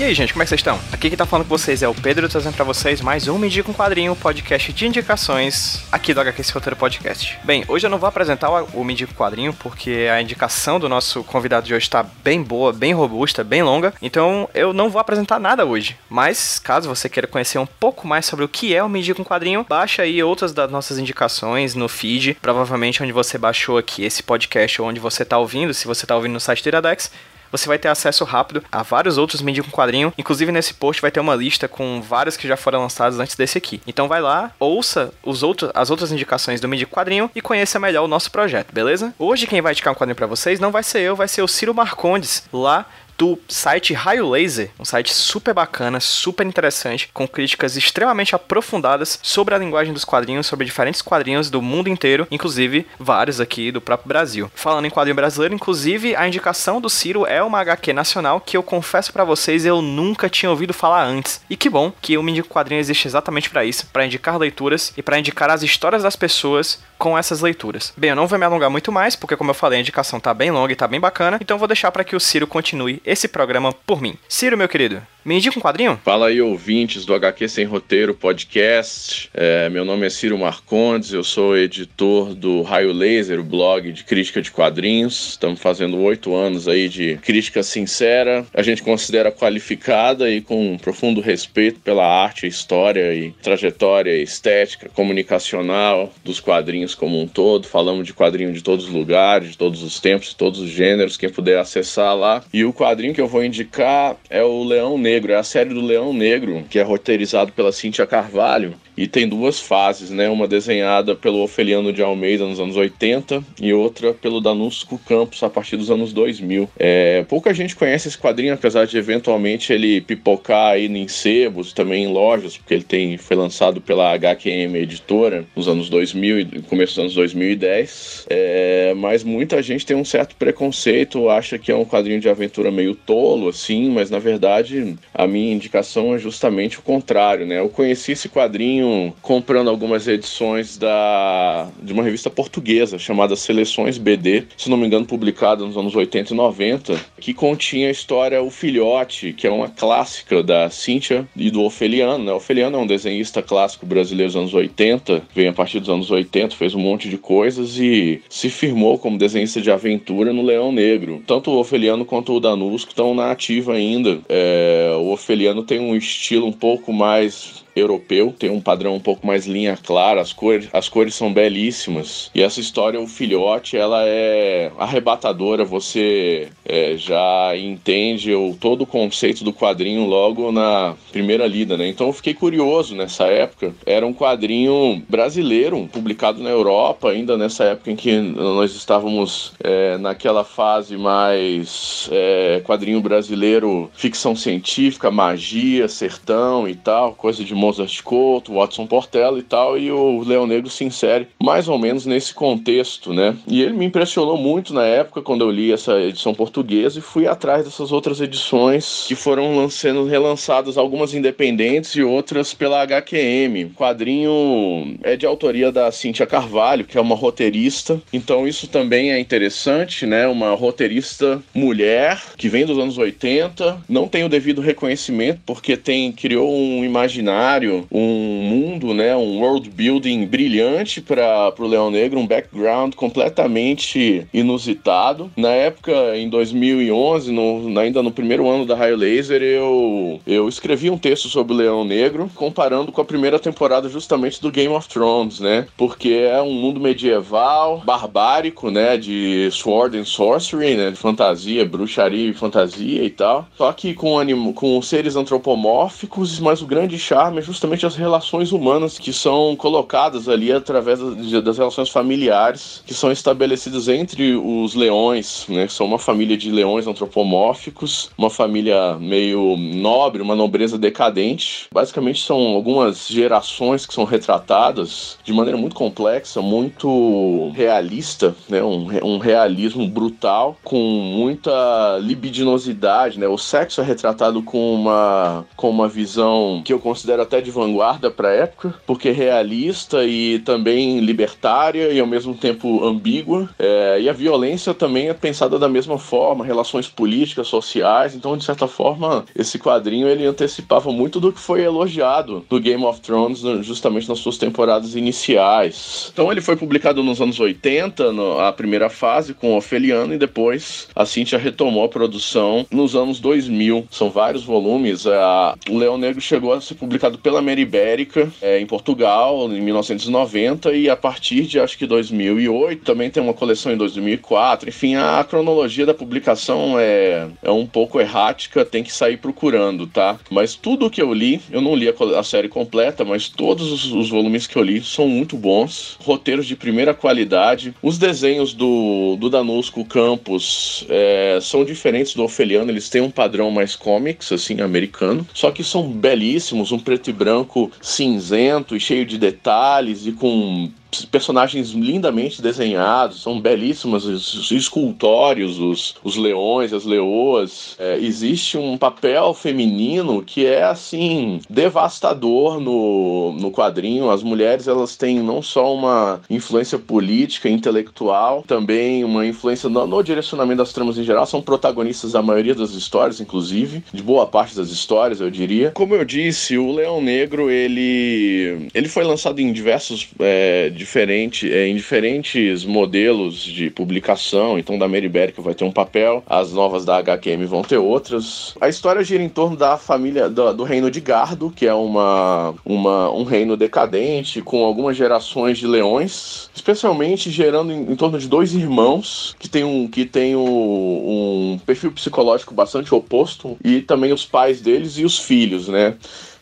E aí, gente, como é que vocês estão? Aqui quem tá falando com vocês é o Pedro, trazendo pra vocês mais um Me Indica um Quadrinho, podcast de indicações aqui do HQ Roteiro Podcast. Bem, hoje eu não vou apresentar o Me Indica um Quadrinho, porque a indicação do nosso convidado de hoje está bem boa, bem robusta, bem longa, então eu não vou apresentar nada hoje. Mas, caso você queira conhecer um pouco mais sobre o que é o Me Indica um Quadrinho, baixa aí outras das nossas indicações no feed, provavelmente onde você baixou aqui esse podcast ou onde você tá ouvindo, se você tá ouvindo no site do Iradex, você vai ter acesso rápido a vários outros mídias com quadrinho. Inclusive nesse post vai ter uma lista com vários que já foram lançados antes desse aqui. Então vai lá, ouça os outros, as outras indicações do mídia quadrinho e conheça melhor o nosso projeto, beleza? Hoje quem vai indicar um quadrinho para vocês não vai ser eu, vai ser o Ciro Marcondes, lá do site Raio Laser, um site super bacana, super interessante, com críticas extremamente aprofundadas sobre a linguagem dos quadrinhos, sobre diferentes quadrinhos do mundo inteiro, inclusive vários aqui do próprio Brasil. Falando em quadrinho brasileiro, inclusive a indicação do Ciro é uma HQ nacional que eu confesso para vocês eu nunca tinha ouvido falar antes. E que bom que o Me Indico Quadrinho existe exatamente para isso, para indicar leituras e para indicar as histórias das pessoas com essas leituras. Bem, eu não vou me alongar muito mais, porque como eu falei, a indicação tá bem longa e tá bem bacana, então vou deixar para que o Ciro continue esse programa por mim. Ciro, meu querido, me indica um quadrinho? Fala aí, ouvintes do HQ Sem Roteiro Podcast. É, meu nome é Ciro Marcondes, eu sou editor do Raio Laser, o blog de crítica de quadrinhos. Estamos fazendo oito anos aí de crítica sincera, a gente considera qualificada e com um profundo respeito pela arte, história e trajetória estética, comunicacional dos quadrinhos como um todo. Falamos de quadrinho de todos os lugares, de todos os tempos, de todos os gêneros, quem puder acessar lá. E o quadrinho que eu vou indicar é o Leão Negro. É a série do Leão Negro, que é roteirizado pela Cíntia Carvalho e tem duas fases, né? Uma desenhada pelo Ofeliano de Almeida nos anos 80 e outra pelo Danusco Campos a partir dos anos 2000. É, pouca gente conhece esse quadrinho, apesar de eventualmente ele pipocar aí em sebos, também em lojas, porque ele tem, foi lançado pela HQM Editora nos anos 2000 e começo dos anos 2010. É, mas muita gente tem um certo preconceito, acha que é um quadrinho de aventura meio tolo, assim, mas na verdade a minha indicação é justamente o contrário, né? Eu conheci esse quadrinho comprando algumas edições da, de uma revista portuguesa chamada Seleções BD, se não me engano, publicada nos anos 80 e 90, que continha a história O Filhote, que é uma clássica da Cíntia e do Ofeliano. Né? Ofeliano é um desenhista clássico brasileiro dos anos 80, veio a partir dos anos 80, fez um monte de coisas e se firmou como desenhista de aventura no Leão Negro. Tanto o Ofeliano quanto o Danusco estão na ativa ainda. É, o Ofeliano tem um estilo um pouco mais europeu, tem um padrão um pouco mais linha clara, as cores, as cores são belíssimas. E essa história, o filhote, ela é arrebatadora, você é, já entende o, todo o conceito do quadrinho logo na primeira lida, né? Então eu fiquei curioso nessa época. Era um quadrinho brasileiro, publicado na Europa, ainda nessa época em que nós estávamos é, naquela fase mais é, quadrinho brasileiro, ficção científica, magia, sertão e tal, coisa de Mozart Couto, Watson Portela e tal, e o Leão Negro se insere mais ou menos nesse contexto, né? E ele me impressionou muito na época quando eu li essa edição portuguesa e fui atrás dessas outras edições que foram sendo relançadas, algumas independentes e outras pela HQM. O quadrinho é de autoria da Cíntia Carvalho, que é uma roteirista, então isso também é interessante, né? Uma roteirista mulher que vem dos anos 80, não tem o devido reconhecimento porque tem criou um imaginário cenário, um mundo, né, um world building brilhante para o Leão Negro, um background completamente inusitado. Na época, em 2011, no, ainda no primeiro ano da Raio Laser, eu, eu escrevi um texto sobre o Leão Negro, comparando com a primeira temporada justamente do Game of Thrones, né? Porque é um mundo medieval, barbárico, né? De sword and sorcery, né? De fantasia, bruxaria e fantasia e tal. Só que com, anim... com seres antropomórficos, mas o grande charme é justamente as relações humanas que são colocadas ali através das relações familiares que são estabelecidas entre os leões, né? São uma família de leões antropomórficos, uma família meio nobre, uma nobreza decadente. Basicamente são algumas gerações que são retratadas de maneira muito complexa, muito realista, né? Um, um realismo brutal, com muita libidinosidade, né? O sexo é retratado com uma, com uma visão que eu considero até de vanguarda para a época, porque é realista e também libertária e ao mesmo tempo ambígua. É, e a violência também é pensada da mesma forma, relações políticas, sociais. Então, de certa forma, esse quadrinho ele antecipava muito do que foi elogiado do Game of Thrones, justamente nas suas temporadas iniciais. Então, ele foi publicado nos anos 80, no, a primeira fase com Ofeliano, e depois a Cintia retomou a produção nos anos 2000. São vários volumes. O Leão Negro chegou a ser publicado pela Mera Ibérica é, em Portugal em 1990 e a partir de acho que 2008 também tem uma coleção em 2004. Enfim, a cronologia da publicação é, é um pouco errática, tem que sair procurando, tá? Mas tudo que eu li, eu não li a, a série completa, mas todos os, os, volumes que eu li são muito bons, roteiros de primeira qualidade. Os desenhos do, do Danusco Campos é, são diferentes do Ofeliano, eles têm um padrão mais comics, assim, americano, só que são belíssimos, um preto e branco cinzento e cheio de detalhes e com personagens lindamente desenhados, são belíssimos os escultórios, os, os leões, as leoas. É, existe um papel feminino que é assim devastador no, no quadrinho. As mulheres elas têm não só uma influência política, intelectual, também uma influência no, no direcionamento das tramas em geral. São protagonistas da maioria das histórias, inclusive, de boa parte das histórias, eu diria. Como eu disse, o Leão Negro ele ele foi lançado em diversos é, diferente, é, em diferentes modelos de publicação. Então, da Meribérica vai ter um papel, as novas da HQM vão ter outras. A história gira em torno da família do, do reino de Gardo, que é uma, uma, um reino decadente com algumas gerações de leões, especialmente gerando em, em torno de dois irmãos que tem um que tem um, um perfil psicológico bastante oposto e também os pais deles e os filhos, né?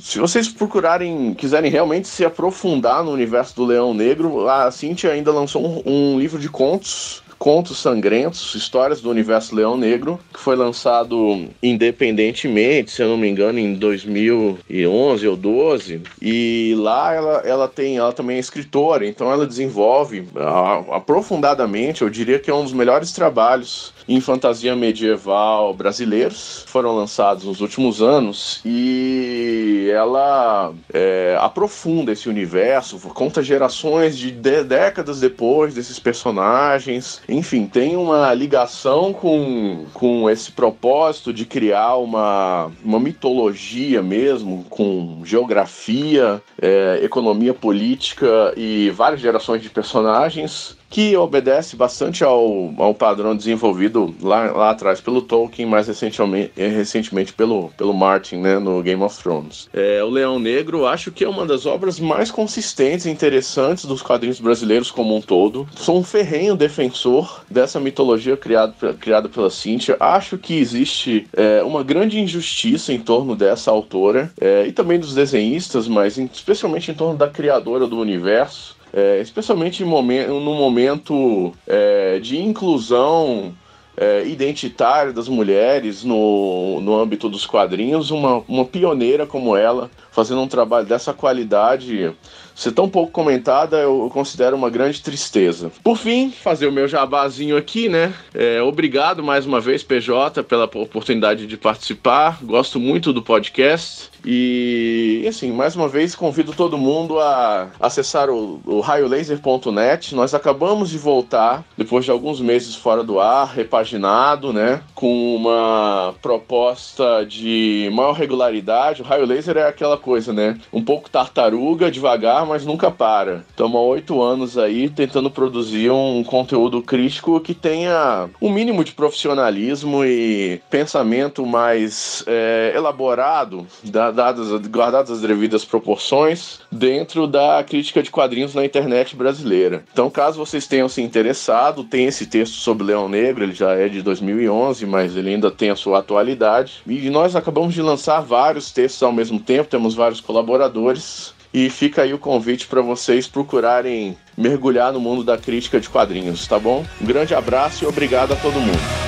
Se vocês procurarem, quiserem realmente se aprofundar no universo do Leão Negro, a Cintia ainda lançou um, um livro de contos Contos Sangrentos, Histórias do Universo Leão Negro, que foi lançado independentemente, se eu não me engano, em 2011 ou 12. E lá ela, ela tem, ela também é escritora, então ela desenvolve aprofundadamente, eu diria que é um dos melhores trabalhos em fantasia medieval brasileiros foram lançados nos últimos anos e ela é, aprofunda esse universo, conta gerações de, de décadas depois desses personagens. Enfim, tem uma ligação com, com esse propósito de criar uma, uma mitologia mesmo, com geografia, é, economia política e várias gerações de personagens que obedece bastante ao, ao padrão desenvolvido lá, lá atrás pelo Tolkien, mais recentemente, recentemente pelo, pelo Martin, né, no Game of Thrones. É, o Leão Negro, acho que é uma das obras mais consistentes e interessantes dos quadrinhos brasileiros como um todo. Sou um ferrenho defensor dessa mitologia criada, criada pela Cynthia. Acho que existe é, uma grande injustiça em torno dessa autora é, e também dos desenhistas, mas em, especialmente em torno da criadora do universo é, especialmente no momento é, de inclusão é, identitária das mulheres no, no âmbito dos quadrinhos, uma, uma pioneira como ela, fazendo um trabalho dessa qualidade ser tão pouco comentada, eu considero uma grande tristeza. Por fim, fazer o meu jabazinho aqui, né? É, obrigado mais uma vez, PJ, pela oportunidade de participar. Gosto muito do podcast. E, assim, mais uma vez convido todo mundo a acessar o, o raiolaser.net. Nós acabamos de voltar, depois de alguns meses fora do ar, repaginado, né? Com uma proposta de maior regularidade. O Raio Laser é aquela coisa, né? Um pouco tartaruga, devagar, mas nunca para. Estamos há oito anos aí tentando produzir um conteúdo crítico que tenha um mínimo de profissionalismo e pensamento mais é, elaborado da dadas, guardadas as devidas proporções, dentro da crítica de quadrinhos na internet brasileira. Então, caso vocês tenham se interessado, tem esse texto sobre Leão Negro, ele já é de 2011, mas ele ainda tem a sua atualidade. E nós acabamos de lançar vários textos ao mesmo tempo, temos temos vários colaboradores. E fica aí o convite para vocês procurarem mergulhar no mundo da crítica de quadrinhos, tá bom? Um grande abraço e obrigado a todo mundo.